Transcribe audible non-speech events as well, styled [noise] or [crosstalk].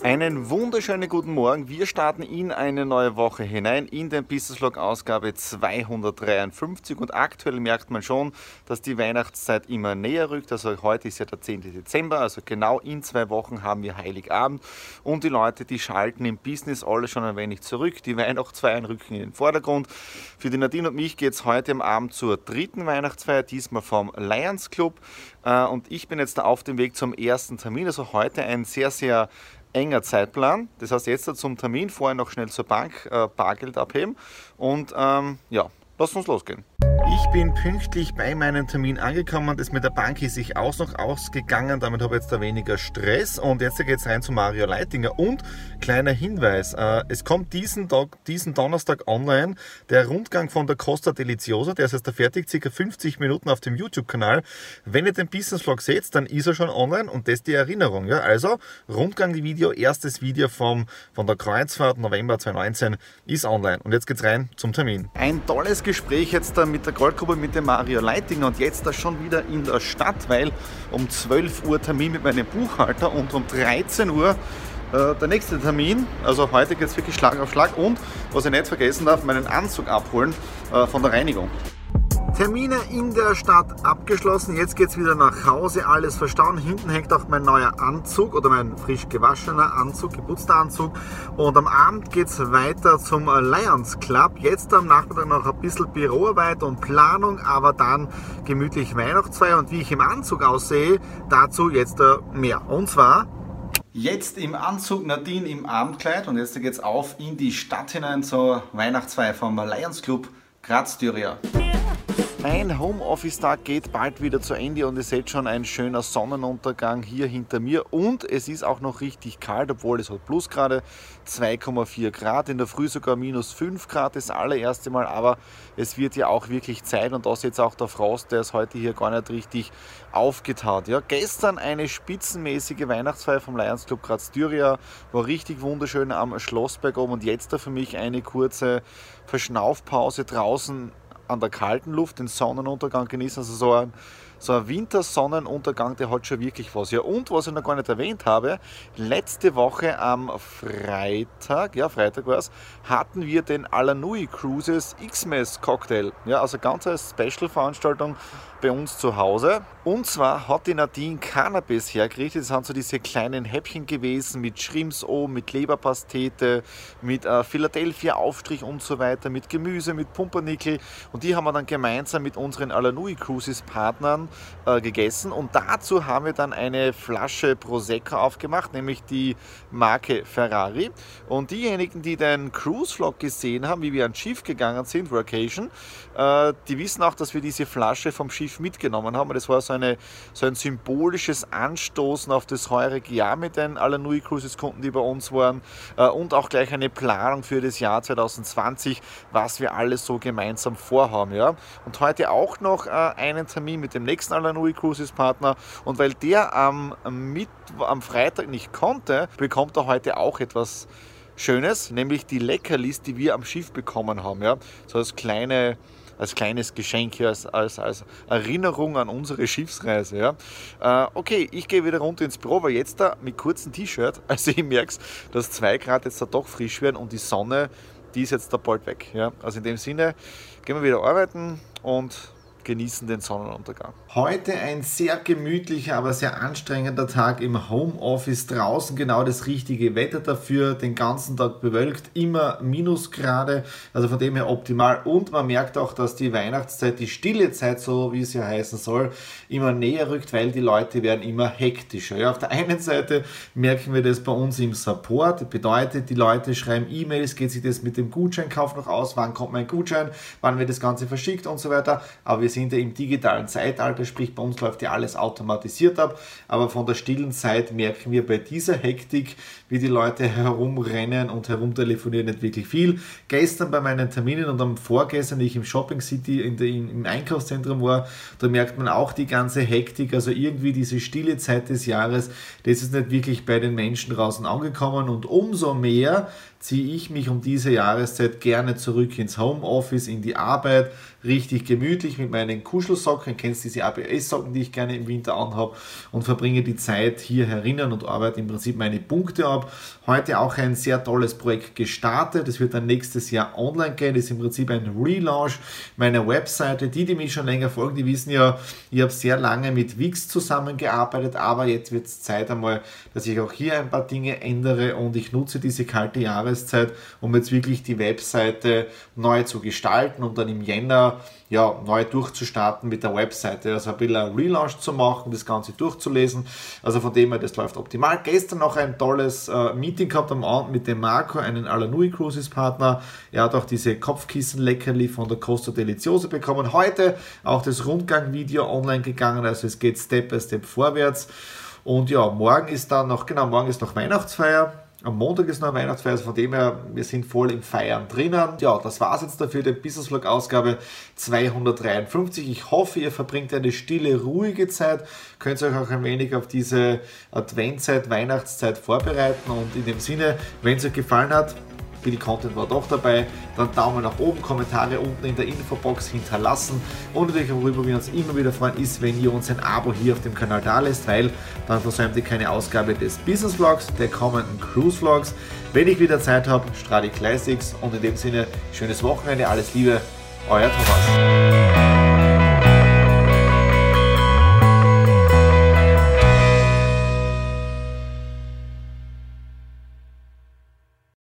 Einen wunderschönen guten Morgen. Wir starten in eine neue Woche hinein, in den Business Vlog Ausgabe 253 und aktuell merkt man schon, dass die Weihnachtszeit immer näher rückt. Also heute ist ja der 10. Dezember, also genau in zwei Wochen haben wir Heiligabend und die Leute, die schalten im Business alle schon ein wenig zurück. Die Weihnachtsfeiern rücken in den Vordergrund. Für die Nadine und mich geht es heute am Abend zur dritten Weihnachtsfeier, diesmal vom Lions Club äh, und ich bin jetzt auf dem Weg zum ersten Termin. Also heute ein sehr, sehr enger Zeitplan. Das heißt, jetzt zum Termin vorher noch schnell zur Bank äh, Bargeld abheben und ähm, ja, lass uns losgehen. Ich bin pünktlich bei meinem Termin angekommen. Das mit der Bank ist sich auch noch ausgegangen. Damit habe ich jetzt da weniger Stress. Und jetzt geht es rein zu Mario Leitinger. Und kleiner Hinweis: äh, Es kommt diesen, Tag, diesen Donnerstag online der Rundgang von der Costa Deliciosa. Der ist jetzt da fertig, circa 50 Minuten auf dem YouTube-Kanal. Wenn ihr den Business Vlog seht, dann ist er schon online und das die Erinnerung. Ja? Also Rundgang, die Video, erstes Video vom, von der Kreuzfahrt November 2019 ist online. Und jetzt geht's rein zum Termin. Ein tolles Gespräch jetzt da mit der Goldgruppe mit dem Mario Leitinger und jetzt da schon wieder in der Stadt, weil um 12 Uhr Termin mit meinem Buchhalter und um 13 Uhr äh, der nächste Termin. Also heute geht es wirklich Schlag auf Schlag und, was ich nicht vergessen darf, meinen Anzug abholen äh, von der Reinigung. Termine in der Stadt abgeschlossen. Jetzt geht es wieder nach Hause, alles verstauen. Hinten hängt auch mein neuer Anzug oder mein frisch gewaschener Anzug, geputzter Anzug. Und am Abend geht es weiter zum Lions Club. Jetzt am Nachmittag noch ein bisschen Büroarbeit und Planung, aber dann gemütlich Weihnachtsfeier. Und wie ich im Anzug aussehe, dazu jetzt mehr. Und zwar Jetzt im Anzug, Nadine im Abendkleid und jetzt geht es auf in die Stadt hinein zur Weihnachtsfeier vom Lions Club Graz-Styria. Mein Homeoffice-Tag geht bald wieder zu Ende und ihr seht schon ein schöner Sonnenuntergang hier hinter mir. Und es ist auch noch richtig kalt, obwohl es hat plus gerade 2,4 Grad, in der Früh sogar minus 5 Grad das allererste Mal, aber es wird ja auch wirklich Zeit und da ist jetzt auch der Frost, der ist heute hier gar nicht richtig aufgetaut. Ja, gestern eine spitzenmäßige Weihnachtsfeier vom Lions Club Graz Styria, war richtig wunderschön am Schlossberg oben. Und jetzt da für mich eine kurze Verschnaufpause draußen an der kalten Luft den Sonnenuntergang genießen. Also so ein, so ein Wintersonnenuntergang, der hat schon wirklich was. Ja, und was ich noch gar nicht erwähnt habe, letzte Woche am Freitag, ja, Freitag war es, hatten wir den Alanui Cruises X-Mess Cocktail. Ja, also ganz eine Special-Veranstaltung bei uns zu Hause. Und zwar hat die Nadine Cannabis hergerichtet. Das sind so diese kleinen Häppchen gewesen mit Shrimps oben, mit Leberpastete, mit äh, Philadelphia Aufstrich und so weiter, mit Gemüse, mit Pumpernickel. Und die haben wir dann gemeinsam mit unseren Alanui Cruises Partnern äh, gegessen. Und dazu haben wir dann eine Flasche Prosecco aufgemacht, nämlich die Marke Ferrari. Und diejenigen, die den Cruise Vlog gesehen haben, wie wir ans Schiff gegangen sind, Vacation, äh, die wissen auch, dass wir diese Flasche vom Schiff Schiff mitgenommen haben. Das war so, eine, so ein symbolisches Anstoßen auf das heurige Jahr mit den Alanui Cruises Kunden, die bei uns waren äh, und auch gleich eine Planung für das Jahr 2020, was wir alles so gemeinsam vorhaben. Ja? Und heute auch noch äh, einen Termin mit dem nächsten Alanui Cruises Partner und weil der am, mit, am Freitag nicht konnte, bekommt er heute auch etwas Schönes, nämlich die Leckerlis, die wir am Schiff bekommen haben. Ja? So als kleine als kleines Geschenk als, als, als Erinnerung an unsere Schiffsreise. Ja. Äh, okay, ich gehe wieder runter ins Büro, weil jetzt da mit kurzem T-Shirt, [laughs] also ich merke dass zwei Grad jetzt da doch frisch werden und die Sonne, die ist jetzt da bald weg. Ja. Also in dem Sinne, gehen wir wieder arbeiten und genießen den Sonnenuntergang. Heute ein sehr gemütlicher, aber sehr anstrengender Tag im Homeoffice. Draußen genau das richtige Wetter dafür, den ganzen Tag bewölkt, immer Minusgrade, also von dem her optimal. Und man merkt auch, dass die Weihnachtszeit, die stille Zeit, so wie es ja heißen soll, immer näher rückt, weil die Leute werden immer hektischer. Ja, auf der einen Seite merken wir das bei uns im Support, das bedeutet, die Leute schreiben E-Mails, geht sich das mit dem Gutscheinkauf noch aus, wann kommt mein Gutschein, wann wird das Ganze verschickt und so weiter. Aber wir sind ja im digitalen Zeitalter, sprich bei uns läuft ja alles automatisiert ab. Aber von der stillen Zeit merken wir bei dieser Hektik, wie die Leute herumrennen und herumtelefonieren, nicht wirklich viel. Gestern bei meinen Terminen und am vorgestern, ich im Shopping City in der, im Einkaufszentrum war, da merkt man auch die ganze Hektik, also irgendwie diese stille Zeit des Jahres, das ist nicht wirklich bei den Menschen draußen angekommen und umso mehr ziehe ich mich um diese Jahreszeit gerne zurück ins Homeoffice, in die Arbeit, richtig gemütlich mit meinen Kuschelsocken, kennst diese ABS-Socken, die ich gerne im Winter anhabe und verbringe die Zeit hier herinnen und arbeite im Prinzip meine Punkte ab. Heute auch ein sehr tolles Projekt gestartet, das wird dann nächstes Jahr online gehen, das ist im Prinzip ein Relaunch meiner Webseite. Die, die mich schon länger folgen, die wissen ja, ich habe sehr lange mit Wix zusammengearbeitet, aber jetzt wird es Zeit einmal, dass ich auch hier ein paar Dinge ändere und ich nutze diese kalte Jahre Jahreszeit, um jetzt wirklich die Webseite neu zu gestalten und dann im Jänner ja, neu durchzustarten mit der Webseite. Also ein bisschen ein Relaunch zu machen, das Ganze durchzulesen. Also von dem her, das läuft optimal. Gestern noch ein tolles äh, Meeting gehabt am Abend mit dem Marco, einen Alanui Cruises Partner. Er hat auch diese Kopfkissen-Leckerli von der Costa Deliziosa bekommen. Heute auch das Rundgang-Video online gegangen, also es geht Step by Step vorwärts. Und ja, morgen ist dann noch, genau, morgen ist noch Weihnachtsfeier. Am Montag ist noch Weihnachtsfeier, also von dem her, wir sind voll im Feiern drinnen. Ja, das war es jetzt dafür, die Business Vlog Ausgabe 253. Ich hoffe, ihr verbringt eine stille, ruhige Zeit, könnt euch auch ein wenig auf diese Adventzeit, Weihnachtszeit vorbereiten und in dem Sinne, wenn es euch gefallen hat, viel Content war doch dabei. Dann Daumen nach oben, Kommentare unten in der Infobox hinterlassen. Und natürlich, worüber wir uns immer wieder freuen, ist, wenn ihr uns ein Abo hier auf dem Kanal da lässt, weil dann versäumt ihr keine Ausgabe des Business Vlogs, der kommenden Cruise Vlogs. Wenn ich wieder Zeit habe, Stradi Classics und in dem Sinne schönes Wochenende, alles Liebe, euer Thomas.